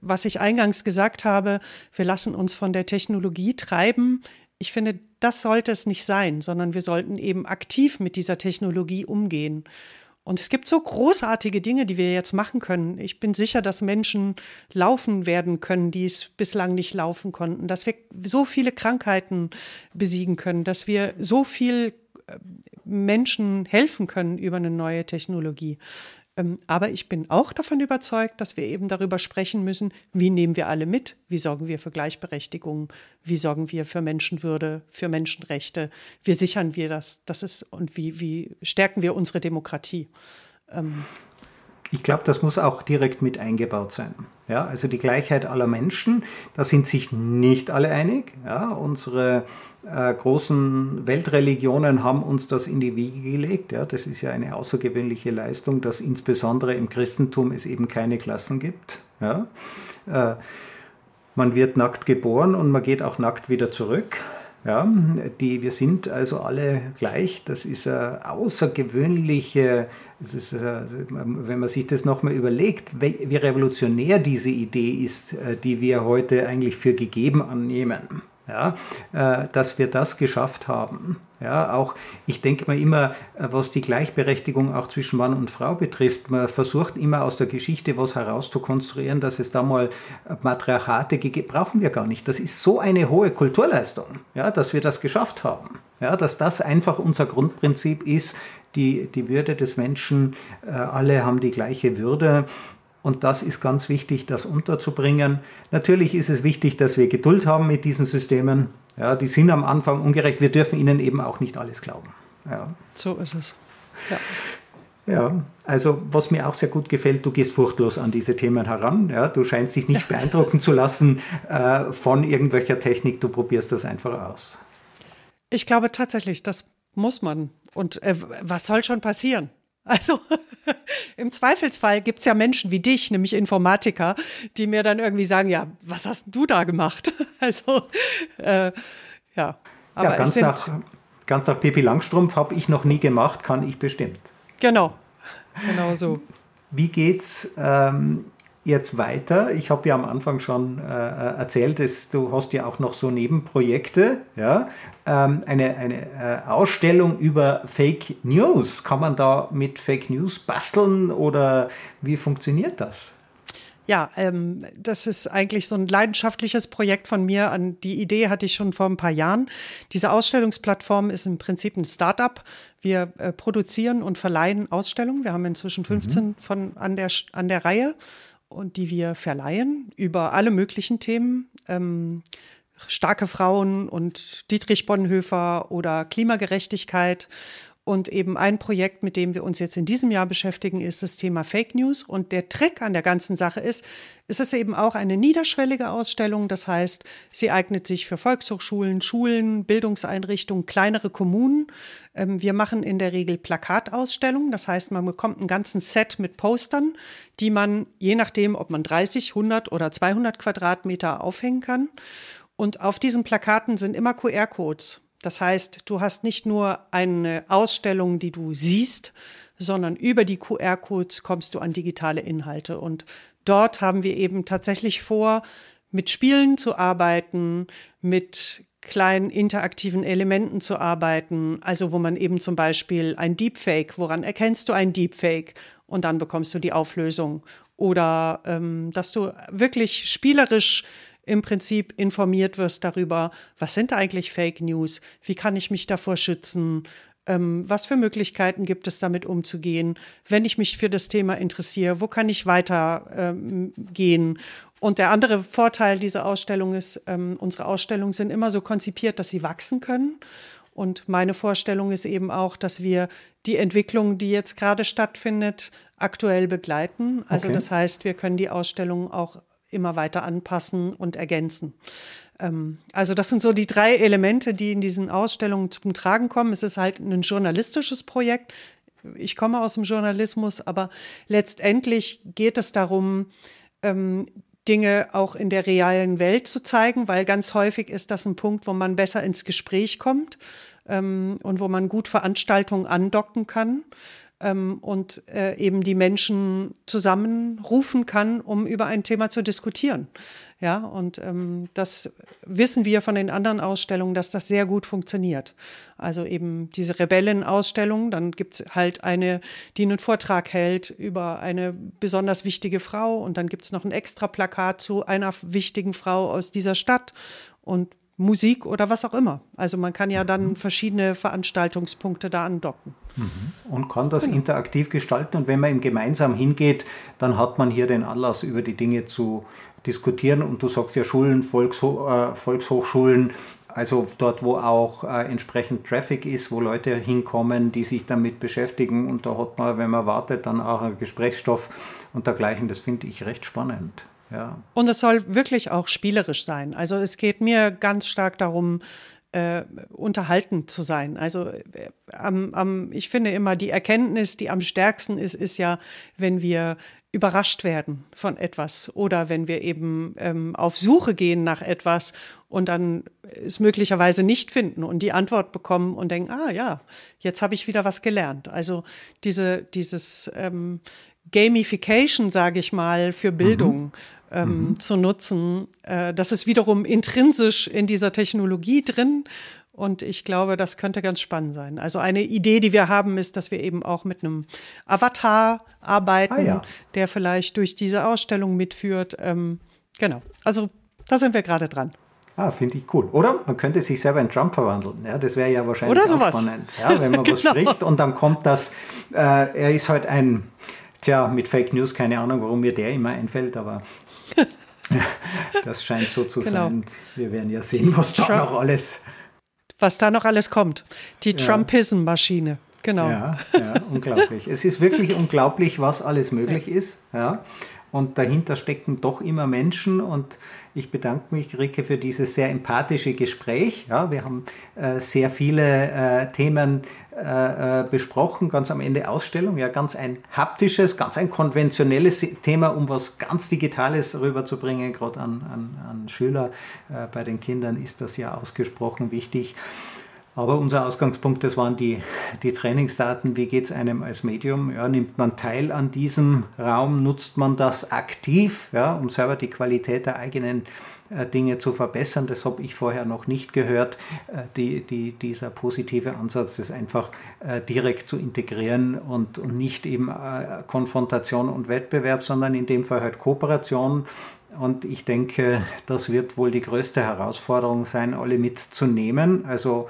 was ich eingangs gesagt habe, wir lassen uns von der Technologie treiben. Ich finde, das sollte es nicht sein, sondern wir sollten eben aktiv mit dieser Technologie umgehen. Und es gibt so großartige Dinge, die wir jetzt machen können. Ich bin sicher, dass Menschen laufen werden können, die es bislang nicht laufen konnten, dass wir so viele Krankheiten besiegen können, dass wir so viel äh, Menschen helfen können über eine neue Technologie. Ähm, aber ich bin auch davon überzeugt, dass wir eben darüber sprechen müssen, wie nehmen wir alle mit, wie sorgen wir für Gleichberechtigung, wie sorgen wir für Menschenwürde, für Menschenrechte, wie sichern wir das, das ist und wie, wie stärken wir unsere Demokratie. Ähm, ich glaube, das muss auch direkt mit eingebaut sein. Ja, also die Gleichheit aller Menschen, da sind sich nicht alle einig. Ja, unsere äh, großen Weltreligionen haben uns das in die Wiege gelegt. Ja, das ist ja eine außergewöhnliche Leistung, dass insbesondere im Christentum es eben keine Klassen gibt. Ja, äh, man wird nackt geboren und man geht auch nackt wieder zurück. Ja, die, wir sind also alle gleich. Das ist eine außergewöhnliche, ist, äh, wenn man sich das nochmal überlegt, wie revolutionär diese Idee ist, äh, die wir heute eigentlich für gegeben annehmen ja, äh, dass wir das geschafft haben. Ja, auch ich denke mal immer, äh, was die Gleichberechtigung auch zwischen Mann und Frau betrifft, man versucht immer aus der Geschichte was herauszukonstruieren, dass es da mal Matriarchate gegeben brauchen wir gar nicht. Das ist so eine hohe Kulturleistung, ja, dass wir das geschafft haben. Ja, dass das einfach unser Grundprinzip ist, die, die Würde des Menschen, äh, alle haben die gleiche Würde und das ist ganz wichtig, das unterzubringen. Natürlich ist es wichtig, dass wir Geduld haben mit diesen Systemen. Ja, die sind am Anfang ungerecht. Wir dürfen ihnen eben auch nicht alles glauben. Ja. So ist es. Ja. Ja, also was mir auch sehr gut gefällt, du gehst furchtlos an diese Themen heran. Ja, du scheinst dich nicht beeindrucken zu lassen äh, von irgendwelcher Technik, du probierst das einfach aus. Ich glaube tatsächlich, das muss man. Und äh, was soll schon passieren? Also im Zweifelsfall gibt es ja Menschen wie dich, nämlich Informatiker, die mir dann irgendwie sagen, ja, was hast du da gemacht? Also äh, ja. Aber ja, ganz, nach, ganz nach Pippi Langstrumpf habe ich noch nie gemacht, kann ich bestimmt. Genau, genau so. Wie geht's ähm, jetzt weiter? Ich habe ja am Anfang schon äh, erzählt, dass du hast ja auch noch so Nebenprojekte, ja. Ähm, eine, eine äh, Ausstellung über Fake News. Kann man da mit Fake News basteln oder wie funktioniert das? Ja, ähm, das ist eigentlich so ein leidenschaftliches Projekt von mir. An die Idee hatte ich schon vor ein paar Jahren. Diese Ausstellungsplattform ist im Prinzip ein Start-up. Wir äh, produzieren und verleihen Ausstellungen. Wir haben inzwischen 15 mhm. von an der an der Reihe und die wir verleihen über alle möglichen Themen. Ähm, starke Frauen und Dietrich Bonhoeffer oder Klimagerechtigkeit. Und eben ein Projekt, mit dem wir uns jetzt in diesem Jahr beschäftigen, ist das Thema Fake News. Und der Trick an der ganzen Sache ist, es ist eben auch eine niederschwellige Ausstellung. Das heißt, sie eignet sich für Volkshochschulen, Schulen, Bildungseinrichtungen, kleinere Kommunen. Ähm, wir machen in der Regel Plakatausstellungen. Das heißt, man bekommt einen ganzen Set mit Postern, die man je nachdem, ob man 30, 100 oder 200 Quadratmeter aufhängen kann. Und auf diesen Plakaten sind immer QR-Codes. Das heißt, du hast nicht nur eine Ausstellung, die du siehst, sondern über die QR-Codes kommst du an digitale Inhalte. Und dort haben wir eben tatsächlich vor, mit Spielen zu arbeiten, mit kleinen interaktiven Elementen zu arbeiten. Also wo man eben zum Beispiel ein Deepfake, woran erkennst du ein Deepfake? und dann bekommst du die Auflösung. Oder ähm, dass du wirklich spielerisch im Prinzip informiert wirst darüber, was sind eigentlich Fake News, wie kann ich mich davor schützen, ähm, was für Möglichkeiten gibt es damit umzugehen, wenn ich mich für das Thema interessiere, wo kann ich weitergehen. Ähm, und der andere Vorteil dieser Ausstellung ist, ähm, unsere Ausstellungen sind immer so konzipiert, dass sie wachsen können. Und meine Vorstellung ist eben auch, dass wir die Entwicklung, die jetzt gerade stattfindet, aktuell begleiten. Also okay. das heißt, wir können die Ausstellung auch immer weiter anpassen und ergänzen. Ähm, also das sind so die drei Elemente, die in diesen Ausstellungen zum Tragen kommen. Es ist halt ein journalistisches Projekt. Ich komme aus dem Journalismus, aber letztendlich geht es darum, ähm, Dinge auch in der realen Welt zu zeigen, weil ganz häufig ist das ein Punkt, wo man besser ins Gespräch kommt ähm, und wo man gut Veranstaltungen andocken kann ähm, und äh, eben die Menschen zusammenrufen kann, um über ein Thema zu diskutieren. Ja, und ähm, das wissen wir von den anderen Ausstellungen, dass das sehr gut funktioniert. Also eben diese Rebellenausstellung, dann gibt's halt eine, die einen Vortrag hält über eine besonders wichtige Frau und dann gibt's noch ein extra Plakat zu einer wichtigen Frau aus dieser Stadt. Und Musik oder was auch immer. Also man kann ja dann mhm. verschiedene Veranstaltungspunkte da andocken. Und kann das genau. interaktiv gestalten. Und wenn man eben gemeinsam hingeht, dann hat man hier den Anlass, über die Dinge zu diskutieren. Und du sagst ja Schulen, Volksho äh, Volkshochschulen, also dort, wo auch äh, entsprechend Traffic ist, wo Leute hinkommen, die sich damit beschäftigen. Und da hat man, wenn man wartet, dann auch einen Gesprächsstoff und dergleichen. Das finde ich recht spannend. Ja. Und es soll wirklich auch spielerisch sein. Also es geht mir ganz stark darum, äh, unterhalten zu sein. Also äh, am, am, ich finde immer, die Erkenntnis, die am stärksten ist, ist ja, wenn wir überrascht werden von etwas oder wenn wir eben ähm, auf Suche gehen nach etwas und dann es möglicherweise nicht finden und die Antwort bekommen und denken, ah ja, jetzt habe ich wieder was gelernt. Also diese, dieses ähm, Gamification, sage ich mal, für Bildung. Mhm ähm, mhm. zu nutzen. Äh, das ist wiederum intrinsisch in dieser Technologie drin. Und ich glaube, das könnte ganz spannend sein. Also eine Idee, die wir haben, ist, dass wir eben auch mit einem Avatar arbeiten, ah, ja. der vielleicht durch diese Ausstellung mitführt. Ähm, genau. Also da sind wir gerade dran. Ah, finde ich cool. Oder man könnte sich selber in Trump verwandeln. Ja, das wäre ja wahrscheinlich Oder sowas. spannend. Ja, wenn man genau. was spricht und dann kommt das, äh, er ist halt ein, tja, mit Fake News, keine Ahnung, warum mir der immer einfällt, aber das scheint so zu genau. sein. Wir werden ja sehen, was da Trump, noch alles. Was da noch alles kommt. Die ja. Trumpism-Maschine. Genau. Ja, ja, unglaublich. es ist wirklich unglaublich, was alles möglich ist. Ja. Und dahinter stecken doch immer Menschen. Und ich bedanke mich, Rike, für dieses sehr empathische Gespräch. Ja, wir haben äh, sehr viele äh, Themen äh, äh, besprochen, ganz am Ende Ausstellung. Ja, ganz ein haptisches, ganz ein konventionelles Thema, um was ganz Digitales rüberzubringen, gerade an, an, an Schüler. Äh, bei den Kindern ist das ja ausgesprochen wichtig. Aber unser Ausgangspunkt, das waren die, die Trainingsdaten. Wie geht es einem als Medium? Ja, nimmt man teil an diesem Raum? Nutzt man das aktiv, ja, um selber die Qualität der eigenen äh, Dinge zu verbessern? Das habe ich vorher noch nicht gehört. Äh, die, die, dieser positive Ansatz, das einfach äh, direkt zu integrieren und, und nicht eben äh, Konfrontation und Wettbewerb, sondern in dem Fall halt Kooperation und ich denke, das wird wohl die größte Herausforderung sein, alle mitzunehmen. Also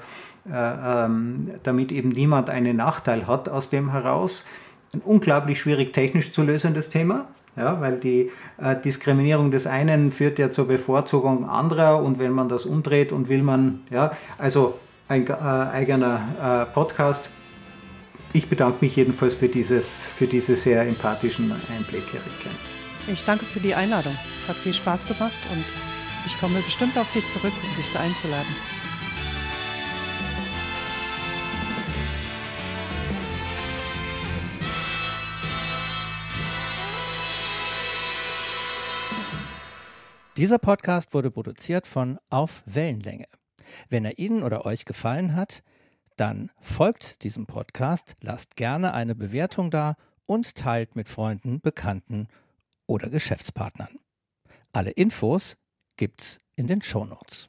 äh, ähm, damit eben niemand einen Nachteil hat aus dem heraus. Ein unglaublich schwierig technisch zu lösendes Thema, ja, weil die äh, Diskriminierung des einen führt ja zur Bevorzugung anderer und wenn man das umdreht und will man, ja, also ein äh, eigener äh, Podcast. Ich bedanke mich jedenfalls für, dieses, für diese sehr empathischen Einblicke, Rike. Ich danke für die Einladung. Es hat viel Spaß gemacht und ich komme bestimmt auf dich zurück, um dich einzuladen. Dieser Podcast wurde produziert von Auf Wellenlänge. Wenn er Ihnen oder euch gefallen hat, dann folgt diesem Podcast, lasst gerne eine Bewertung da und teilt mit Freunden, Bekannten oder Geschäftspartnern. Alle Infos gibt's in den Shownotes.